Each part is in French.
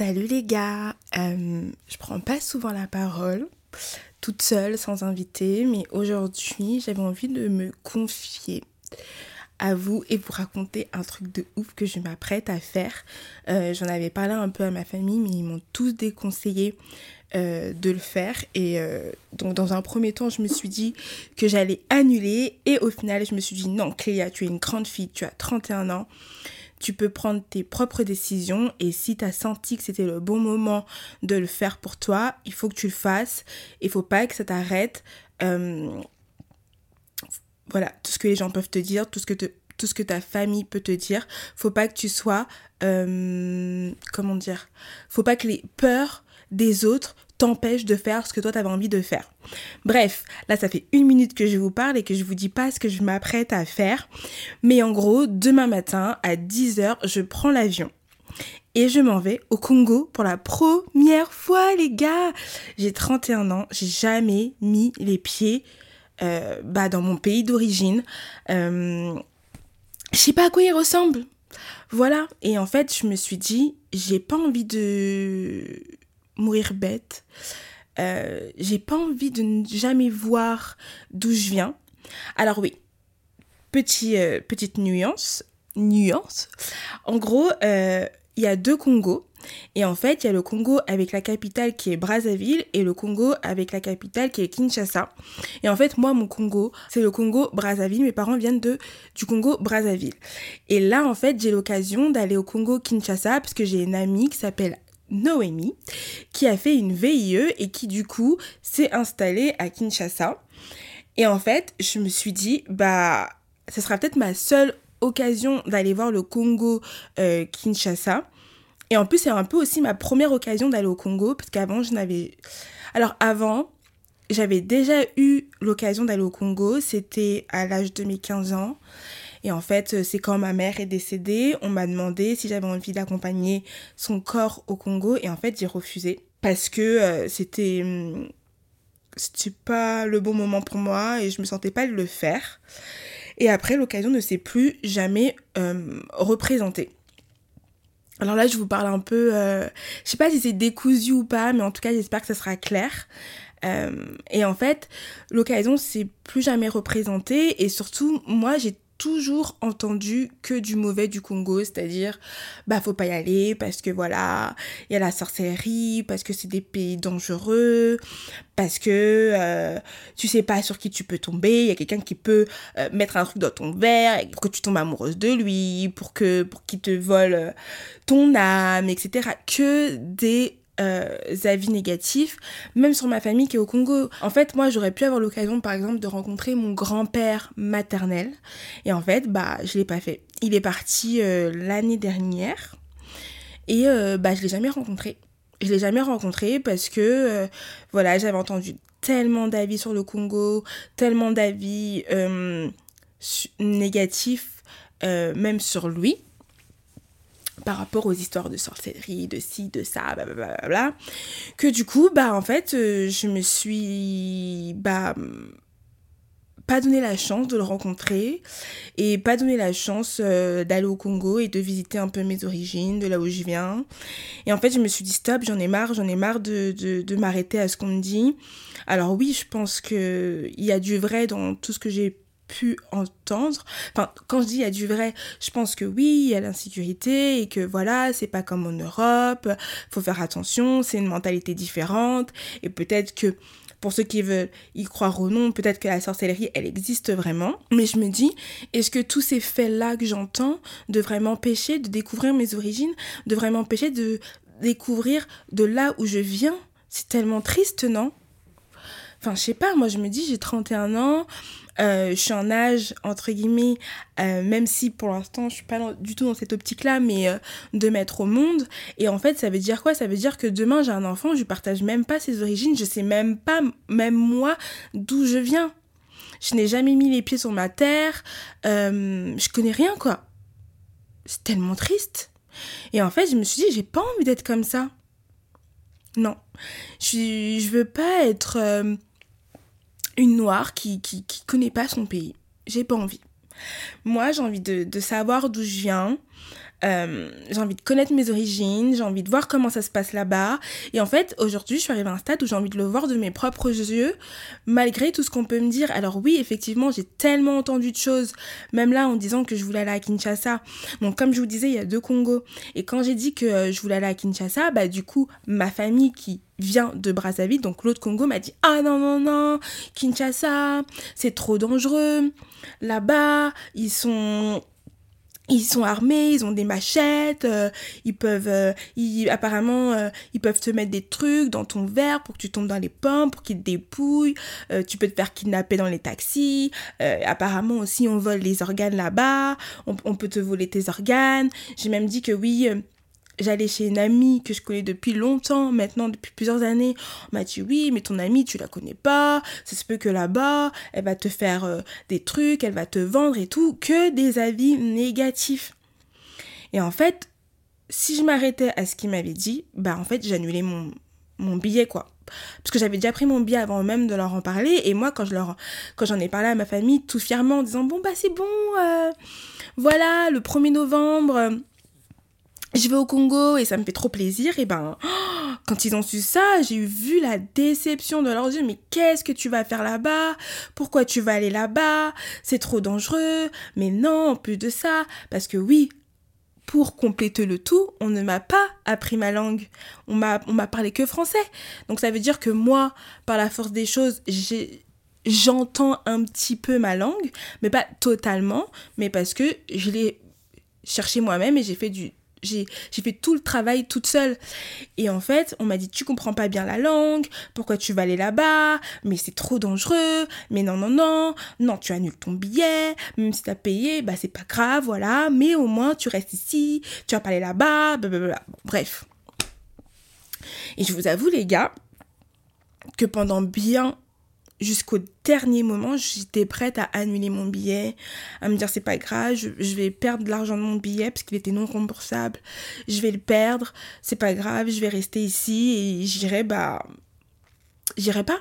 Salut les gars, euh, je prends pas souvent la parole toute seule sans invité, mais aujourd'hui j'avais envie de me confier à vous et vous raconter un truc de ouf que je m'apprête à faire. Euh, j'en avais parlé un peu à ma famille, mais ils m'ont tous déconseillé euh, de le faire. Et donc dans un premier temps, je me suis dit que j'allais annuler. Et au final, je me suis dit non, Cléa, tu es une grande fille, tu as 31 ans tu peux prendre tes propres décisions et si tu as senti que c'était le bon moment de le faire pour toi, il faut que tu le fasses. Il faut pas que ça t'arrête. Euh, voilà, tout ce que les gens peuvent te dire, tout ce que, tout ce que ta famille peut te dire. Faut pas que tu sois... Euh, comment dire? Faut pas que les peurs des autres t'empêche de faire ce que toi tu avais envie de faire. Bref, là ça fait une minute que je vous parle et que je vous dis pas ce que je m'apprête à faire. Mais en gros, demain matin à 10h, je prends l'avion. Et je m'en vais au Congo pour la première fois, les gars. J'ai 31 ans, j'ai jamais mis les pieds euh, bah, dans mon pays d'origine. Euh, je sais pas à quoi il ressemble. Voilà. Et en fait, je me suis dit, j'ai pas envie de mourir bête. Euh, j'ai pas envie de ne jamais voir d'où je viens. Alors oui, petit, euh, petite nuance, nuance. En gros, euh, il y a deux Congos. Et en fait, il y a le Congo avec la capitale qui est Brazzaville et le Congo avec la capitale qui est Kinshasa. Et en fait, moi, mon Congo, c'est le Congo Brazzaville. Mes parents viennent de, du Congo Brazzaville. Et là, en fait, j'ai l'occasion d'aller au Congo Kinshasa parce que j'ai une amie qui s'appelle Noémie, qui a fait une VIE et qui du coup s'est installée à Kinshasa. Et en fait, je me suis dit, bah, ce sera peut-être ma seule occasion d'aller voir le Congo euh, Kinshasa. Et en plus, c'est un peu aussi ma première occasion d'aller au Congo, parce qu'avant, je n'avais... Alors avant, j'avais déjà eu l'occasion d'aller au Congo, c'était à l'âge de mes 15 ans. Et en fait, euh, c'est quand ma mère est décédée, on m'a demandé si j'avais envie d'accompagner son corps au Congo. Et en fait, j'ai refusé. Parce que euh, c'était. Hum, c'était pas le bon moment pour moi et je me sentais pas le faire. Et après, l'occasion ne s'est plus jamais euh, représentée. Alors là, je vous parle un peu, euh, je sais pas si c'est décousu ou pas, mais en tout cas, j'espère que ça sera clair. et en fait, l'occasion s'est plus jamais représentée et surtout, moi, j'ai toujours entendu que du mauvais du Congo, c'est-à-dire bah faut pas y aller parce que voilà, il y a la sorcellerie, parce que c'est des pays dangereux, parce que euh, tu sais pas sur qui tu peux tomber, il y a quelqu'un qui peut euh, mettre un truc dans ton verre pour que tu tombes amoureuse de lui, pour que pour qu'il te vole euh, ton âme, etc. Que des euh, avis négatifs, même sur ma famille qui est au Congo. En fait, moi, j'aurais pu avoir l'occasion, par exemple, de rencontrer mon grand-père maternel. Et en fait, bah, je l'ai pas fait. Il est parti euh, l'année dernière. Et euh, bah, je l'ai jamais rencontré. Je l'ai jamais rencontré parce que, voilà, j'avais entendu tellement d'avis sur le Congo, tellement d'avis négatifs, même sur lui par rapport aux histoires de sorcellerie, de ci, de ça, blablabla, que du coup, bah en fait, euh, je me suis bah pas donné la chance de le rencontrer et pas donné la chance euh, d'aller au Congo et de visiter un peu mes origines, de là où je viens. Et en fait, je me suis dit stop, j'en ai marre, j'en ai marre de, de, de m'arrêter à ce qu'on me dit. Alors oui, je pense qu'il y a du vrai dans tout ce que j'ai pu entendre. Enfin, quand je dis il y a du vrai, je pense que oui, il y a l'insécurité et que voilà, c'est pas comme en Europe, faut faire attention, c'est une mentalité différente et peut-être que pour ceux qui veulent y croire ou non, peut-être que la sorcellerie, elle existe vraiment. Mais je me dis, est-ce que tous ces faits-là que j'entends devraient m'empêcher de découvrir mes origines, devraient m'empêcher de découvrir de là où je viens? C'est tellement triste, non? Enfin, je sais pas, moi je me dis, j'ai 31 ans, euh, je suis en âge, entre guillemets, euh, même si pour l'instant je suis pas du tout dans cette optique-là, mais euh, de mettre au monde. Et en fait, ça veut dire quoi? Ça veut dire que demain j'ai un enfant, je partage même pas ses origines, je sais même pas, même moi, d'où je viens. Je n'ai jamais mis les pieds sur ma terre, je connais rien quoi. C'est tellement triste. Et en fait, je me suis dit, j'ai pas envie d'être comme ça. Non. Je, je veux pas être une noire qui, qui, connaît pas son pays. J'ai pas envie. Moi, j'ai envie de, de savoir d'où je viens, Euh, j'ai envie de connaître mes origines, j'ai envie de voir comment ça se passe là-bas. Et en fait, aujourd'hui, je suis arrivée à un stade où j'ai envie de le voir de mes propres yeux, malgré tout ce qu'on peut me dire. Alors oui, effectivement, j'ai tellement entendu de choses, même là en disant que je voulais aller à Kinshasa. Donc comme je vous disais, il y a deux Congos. Et quand j'ai dit que euh, je voulais aller à Kinshasa, bah du coup, ma famille qui vient de Brazzaville, donc l'autre Congo m'a dit ah non non non, Kinshasa, c'est trop dangereux. Là-bas, ils sont ils sont armés, ils ont des machettes, euh, ils peuvent, euh, apparemment, euh, ils peuvent te mettre des trucs dans ton verre pour que tu tombes dans les pommes, pour qu'ils te dépouillent. tu peux te faire kidnapper dans les taxis. apparemment aussi, on vole les organes là-bas. On, peut te voler tes organes. J'ai même dit que oui, j'allais chez une amie que je connais depuis longtemps, maintenant depuis plusieurs années. On m'a dit oui, mais ton amie, tu la connais pas. Ça se peut que là-bas, elle va te faire euh, des trucs, elle va te vendre et tout. Que des avis négatifs. Et en fait, si je m'arrêtais à ce qu'il m'avait dit, bah en fait, j'annulais mon, mon billet, quoi. Parce que j'avais déjà pris mon billet avant même de leur en parler. Et moi, quand je leur, quand j'en ai parlé à ma famille, tout fièrement, en disant, bon, bah c'est bon, euh, voilà, le 1er novembre je vais au Congo et ça me fait trop plaisir, et ben, quand ils ont su ça, j'ai vu la déception de leurs yeux. Mais qu'est-ce que tu vas faire là-bas? Pourquoi tu vas aller là-bas? C'est trop dangereux. Mais non, plus de ça, parce que oui, pour compléter le tout, on ne m'a pas appris ma langue. On m'a, on m'a parlé que français. Donc ça veut dire que moi, par la force des choses, j'entends un petit peu ma langue, mais pas totalement, mais parce que je l'ai cherché moi-même et j'ai fait du j'ai fait tout le travail toute seule. Et en fait, on m'a dit, tu comprends pas bien la langue, pourquoi tu vas aller là-bas, mais c'est trop dangereux, mais non, non, non, non, tu annules ton billet, même si tu as payé, bah c'est pas grave, voilà, mais au moins tu restes ici, tu vas pas aller là-bas. Bref. Et je vous avoue, les gars, que pendant bien jusqu'au dernier moment, j'étais prête à annuler mon billet, à me dire c'est pas grave, je, vais perdre l'argent de mon billet parce qu'il était non remboursable, je vais le perdre, c'est pas grave, je vais rester ici et j'irai, bah, j'irai pas.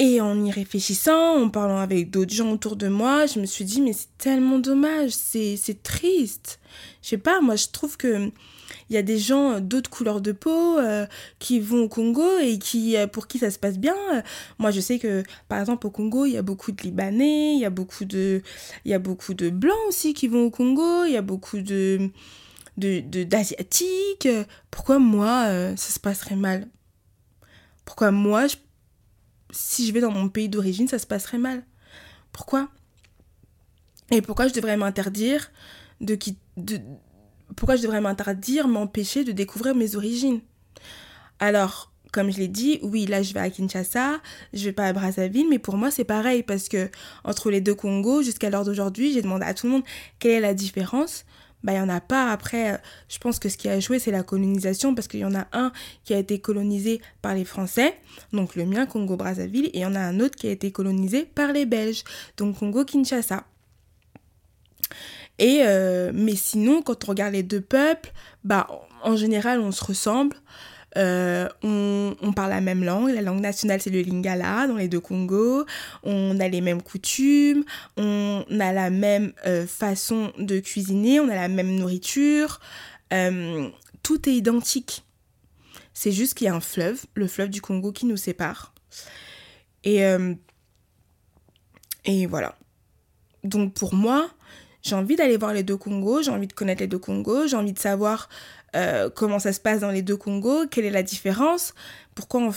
Et en y réfléchissant, en parlant avec d'autres gens autour de moi, je me suis dit, mais c'est tellement dommage, c'est triste. Je sais pas, moi je trouve que il y a des gens d'autres couleurs de peau euh, qui vont au Congo et qui euh, pour qui ça se passe bien. Moi, je sais que par exemple au Congo, il y a beaucoup de Libanais, il y a beaucoup de il y a beaucoup de blancs aussi qui vont au Congo, il y a beaucoup de d'asiatiques. Pourquoi moi euh, ça se passerait mal? Pourquoi moi si je vais dans mon pays d'origine, ça se passerait mal. Pourquoi? Et pourquoi je devrais m'interdire de, de, pourquoi je devrais m'interdire, m'empêcher de découvrir mes origines? Alors, comme je l'ai dit, oui, là je vais à Kinshasa, je vais pas à Brazzaville, mais pour moi c'est pareil parce que entre les deux Congos, jusqu'à l'heure d'aujourd'hui, j'ai demandé à tout le monde quelle est la différence. Bah, il n'y en a pas. Après, je pense que ce qui a joué, c'est la colonisation, parce qu'il y en a un qui a été colonisé par les Français, donc le mien, Congo-Brazzaville, et il y en a un autre qui a été colonisé par les Belges, donc Congo-Kinshasa. Et euh, mais sinon, quand on regarde les deux peuples, bah en général, on se ressemble. Euh, on, parle la même langue, la langue nationale c'est le lingala dans les deux Congos, on a les mêmes coutumes, on a la même euh, façon de cuisiner, on a la même nourriture, tout est identique. C'est juste qu'il y a un fleuve, le fleuve du Congo qui nous sépare. Et, et voilà. Donc pour moi, j'ai envie d'aller voir les deux Congos, j'ai envie de connaître les deux Congos, j'ai envie de savoir euh, comment ça se passe dans les deux Congos, quelle est la différence, pourquoi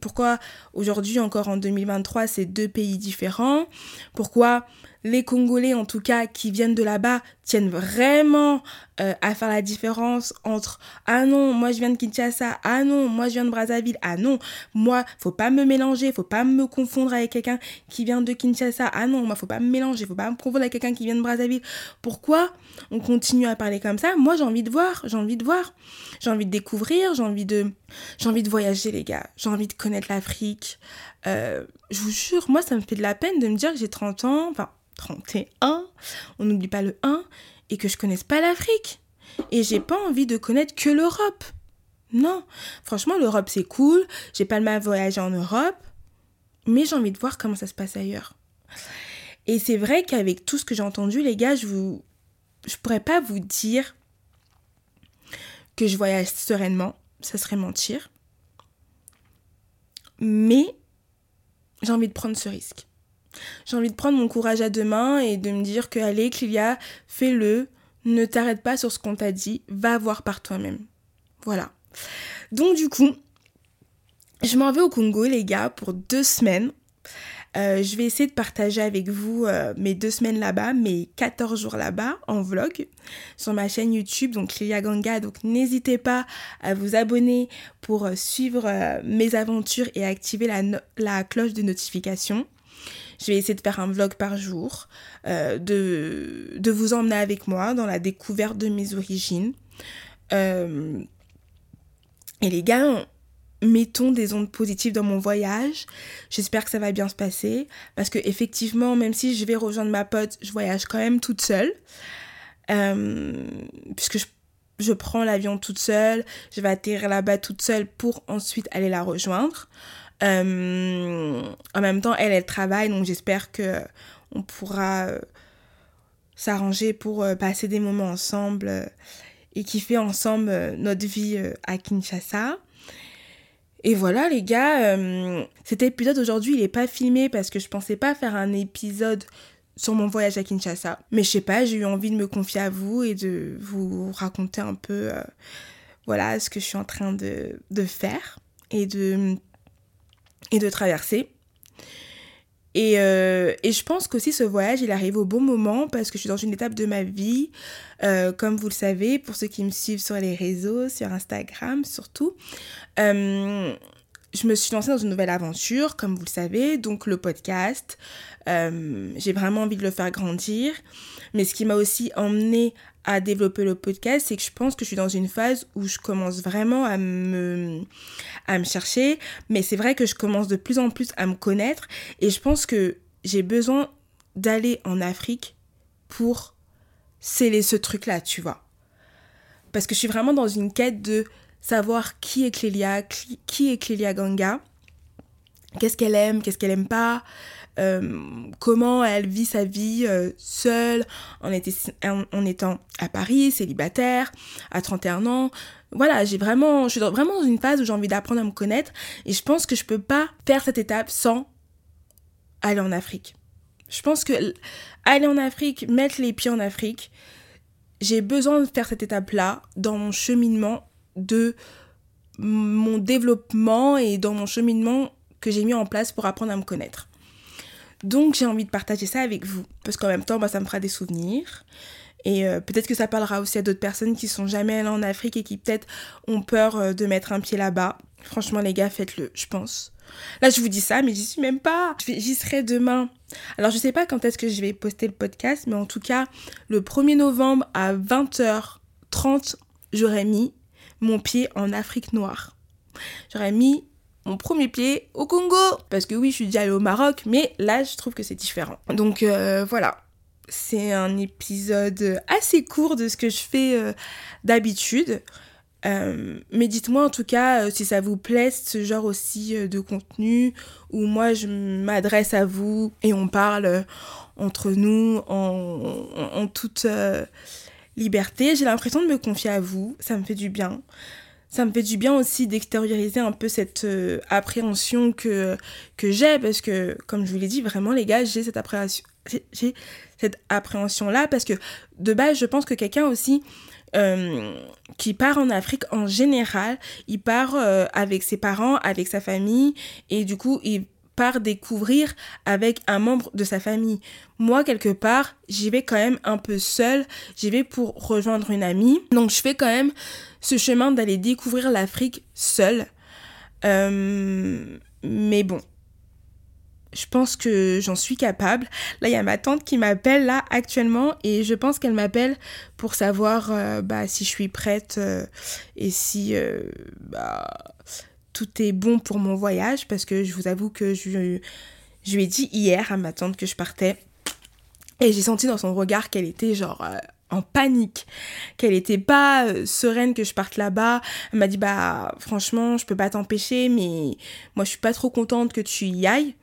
pourquoi aujourd'hui encore en 2023 c'est deux pays différents, pourquoi les Congolais en tout cas qui viennent de là-bas tiennent vraiment euh, à faire la différence entre ah non moi je viens de Kinshasa ah non moi je viens de Brazzaville ah non moi faut pas me mélanger faut pas me confondre avec quelqu'un qui vient de Kinshasa ah non moi faut pas me mélanger faut pas me confondre avec quelqu'un qui vient de Brazzaville. Pourquoi on continue à parler comme ça? Moi j'ai envie de voir j'ai envie de voir j'ai envie de découvrir j'ai envie de j'ai envie de voyager les gars j'ai envie de connaître l'Afrique. Euh, je vous jure moi ça me fait de la peine de me dire que j'ai 30 ans enfin 31, on n'oublie pas le 1, et que je connaisse pas l'Afrique. Et j'ai pas envie de connaître que l'Europe. Non, franchement, l'Europe c'est cool, j'ai pas le mal voyager en Europe, mais j'ai envie de voir comment ça se passe ailleurs. Et c'est vrai qu'avec tout ce que j'ai entendu, les gars, je vous, je pourrais pas vous dire que je voyage sereinement, ça serait mentir. Mais j'ai envie de prendre ce risque. J'ai envie de prendre mon courage à deux mains et de me dire que allez, Clélia, fais-le, ne t'arrête pas sur ce qu'on t'a dit, va voir par toi-même. Voilà. Donc du coup, je m'en vais au Congo, les gars, pour deux semaines. Euh, je vais essayer de partager avec vous euh, mes deux semaines là-bas, mes 14 jours là-bas en vlog sur ma chaîne YouTube, donc Lilia Ganga. Donc n'hésitez pas à vous abonner pour euh, suivre mes aventures et activer la, cloche de notification. Je vais essayer de faire un vlog par jour, de, de, vous emmener avec moi dans la découverte de mes origines. et les gars, mettons des ondes positives dans mon voyage. J'espère que ça va bien se passer parce que effectivement, même si je vais rejoindre ma pote, je voyage quand même toute seule. Euh, puisque je, prends l'avion toute seule, je vais atterrir là-bas toute seule pour ensuite aller la rejoindre. Euh, en même temps, elle, elle travaille, donc j'espère que on pourra euh, s'arranger pour passer des moments ensemble et kiffer ensemble notre vie à Kinshasa. Et voilà les gars, euh, cet épisode aujourd'hui il est pas filmé parce que je pensais pas faire un épisode sur mon voyage à Kinshasa. Mais je sais pas, j'ai eu envie de me confier à vous et de vous raconter un peu euh, voilà ce que je suis en train de, de faire et de, et de traverser. Et, euh, et, je pense qu'aussi ce voyage, il arrive au bon moment parce que je suis dans une étape de ma vie, euh, comme vous le savez, pour ceux qui me suivent sur les réseaux, sur Instagram surtout. Euh, je me suis lancée dans une nouvelle aventure, comme vous le savez, donc le podcast. J'ai vraiment envie de le faire grandir. Mais ce qui m'a aussi emmené à développer le podcast, c'est que je pense que je suis dans une phase où je commence vraiment à me, à me chercher, mais c'est vrai que je commence de plus en plus à me connaître et je pense que j'ai besoin d'aller en Afrique pour sceller ce truc-là, tu vois. Parce que je suis vraiment dans une quête de savoir qui est Clélia, qui est Clélia Ganga, qu'est-ce qu'elle aime, qu'est-ce qu'elle aime pas, euh, comment elle vit sa vie euh, seule en, en, étant à Paris, célibataire, à 31 ans. Voilà, j'ai vraiment, je suis vraiment dans une phase où j'ai envie d'apprendre à me connaître et je pense que je peux pas faire cette étape sans aller en Afrique. Je pense que aller en Afrique, mettre les pieds en Afrique, j'ai besoin de faire cette étape-là dans mon cheminement de mon développement et dans mon cheminement que j'ai mis en place pour apprendre à me connaître. Donc j'ai envie de partager ça avec vous, parce qu'en même temps, bah, ça me fera des souvenirs. Et euh, peut-être que ça parlera aussi à d'autres personnes qui sont jamais allées en Afrique et qui peut-être ont peur euh, de mettre un pied là-bas. Franchement, les gars, faites-le, je pense. Là, je vous dis ça, mais j'y suis même pas. J'y serai demain. Alors, je sais pas quand est-ce que je vais poster le podcast, mais en tout cas, le 1er novembre à 20h30, j'aurai mis mon pied en Afrique noire. J'aurais mis mon premier pied au Congo. Parce que oui, je suis déjà allée au Maroc, mais là, je trouve que c'est différent. Donc euh, voilà. C'est un épisode assez court de ce que je fais euh, d'habitude. Euh, mais dites-moi en tout cas si ça vous plaît, ce genre aussi de contenu où moi je m'adresse à vous et on parle entre nous en, en toute liberté. J'ai l'impression de me confier à vous, ça me fait du bien ça me fait du bien aussi d'extérioriser un peu cette euh, appréhension que, que j'ai parce que comme je vous l'ai dit vraiment les gars j'ai cette appréhension j'ai cette appréhension là parce que de base je pense que quelqu'un aussi euh, qui part en Afrique en général il part euh, avec ses parents avec sa famille et du coup il part découvrir avec un membre de sa famille. Moi, quelque part, j'y vais quand même un peu seule. J'y vais pour rejoindre une amie. Donc, je fais quand même ce chemin d'aller découvrir l'Afrique seule. Euh, mais bon, je pense que j'en suis capable. Là, il y a ma tante qui m'appelle là actuellement et je pense qu'elle m'appelle pour savoir euh, bah, si je suis prête euh, et si bah, tout est bon pour mon voyage parce que je vous avoue que je, lui ai dit hier à ma tante que je partais et j'ai senti dans son regard qu'elle était genre euh, en panique, qu'elle était pas euh, sereine que je parte là-bas. Elle m'a dit bah franchement, je peux pas t'empêcher mais moi je suis pas trop contente que tu y ailles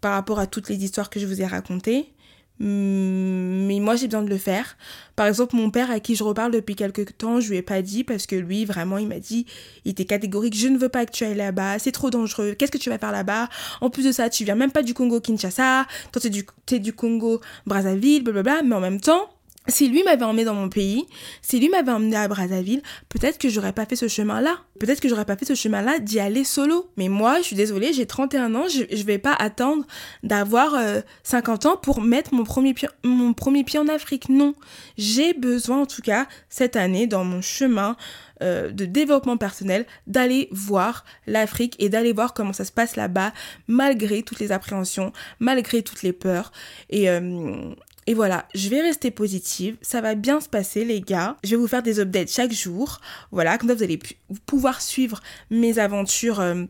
par rapport à toutes les histoires que je vous ai racontées. Hmm, mais moi j'ai besoin de le faire. Par exemple, mon père à qui je reparle depuis quelques temps, je lui ai pas dit parce que lui vraiment il m'a dit, il était catégorique, je ne veux pas que tu ailles là-bas, c'est trop dangereux, qu'est-ce que tu vas faire là-bas? En plus de ça, tu viens même pas du Congo Kinshasa, toi t'es du, du Congo Brazzaville, blablabla, mais en même temps, si lui m'avait emmené dans mon pays, si lui m'avait emmené à Brazzaville, peut-être que j'aurais pas fait ce chemin-là. Peut-être que j'aurais pas fait ce chemin-là d'y aller solo. Mais moi, je suis désolée, j'ai 31 ans, je, je vais pas attendre d'avoir 50 euh, ans pour mettre mon premier, pied, en Afrique. Non. J'ai besoin, en tout cas, cette année, dans mon chemin euh, de développement personnel, d'aller voir l'Afrique et d'aller voir comment ça se passe là-bas, malgré toutes les appréhensions, malgré toutes les peurs. Et, euh, et voilà, je vais rester positive, ça va bien se passer les gars. Je vais vous faire des updates chaque jour. Voilà, comme ça vous allez pouvoir suivre mes aventures euh,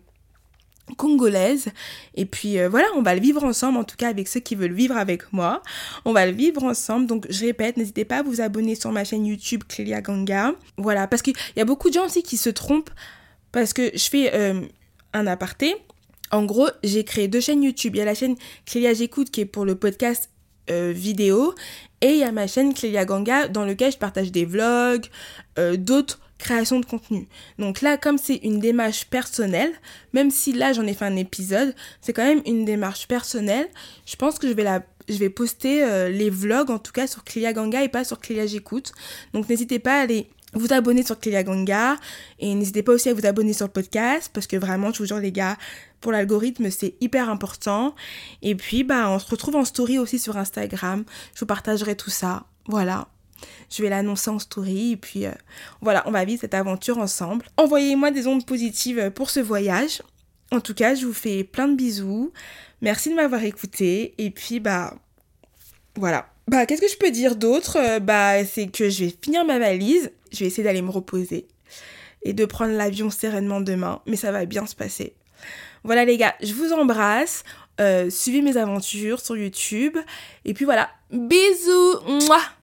congolaises. Et puis euh, voilà, on va le vivre ensemble, en tout cas avec ceux qui veulent vivre avec moi. On va le vivre ensemble. Donc je répète, n'hésitez pas à vous abonner sur ma chaîne YouTube Clélia Ganga. Voilà, parce qu'il y a beaucoup de gens aussi qui se trompent parce que je fais euh, un aparté. En gros, j'ai créé deux chaînes YouTube. Il y a la chaîne Clélia J'écoute qui est pour le podcast euh, vidéo et il y a ma chaîne Clélia Ganga dans lequel je partage des vlogs, euh, d'autres créations de contenu. Donc là, comme c'est une démarche personnelle, même si là j'en ai fait un épisode, c'est quand même une démarche personnelle. Je pense que je vais la je vais poster euh, les vlogs en tout cas sur Clélia Ganga et pas sur Clélia J'écoute. Donc n'hésitez pas à aller vous abonner sur Ganga et n'hésitez pas aussi à vous abonner sur le podcast parce que vraiment, je vous jure les gars, pour l'algorithme, c'est hyper important. Et puis, bah, on se retrouve en story aussi sur Instagram. Je vous partagerai tout ça. Voilà. Je vais l'annoncer en story et puis euh, voilà, on va vivre cette aventure ensemble. Envoyez-moi des ondes positives pour ce voyage. En tout cas, je vous fais plein de bisous. Merci de m'avoir écouté et puis bah voilà. Bah qu'est-ce que je peux dire d'autre? Euh, Bah c'est que je vais finir ma valise je vais essayer d'aller me reposer et de prendre l'avion sereinement demain, mais ça va bien se passer. Voilà les gars, je vous embrasse. Euh, suivez mes aventures sur YouTube. Et puis voilà, bisous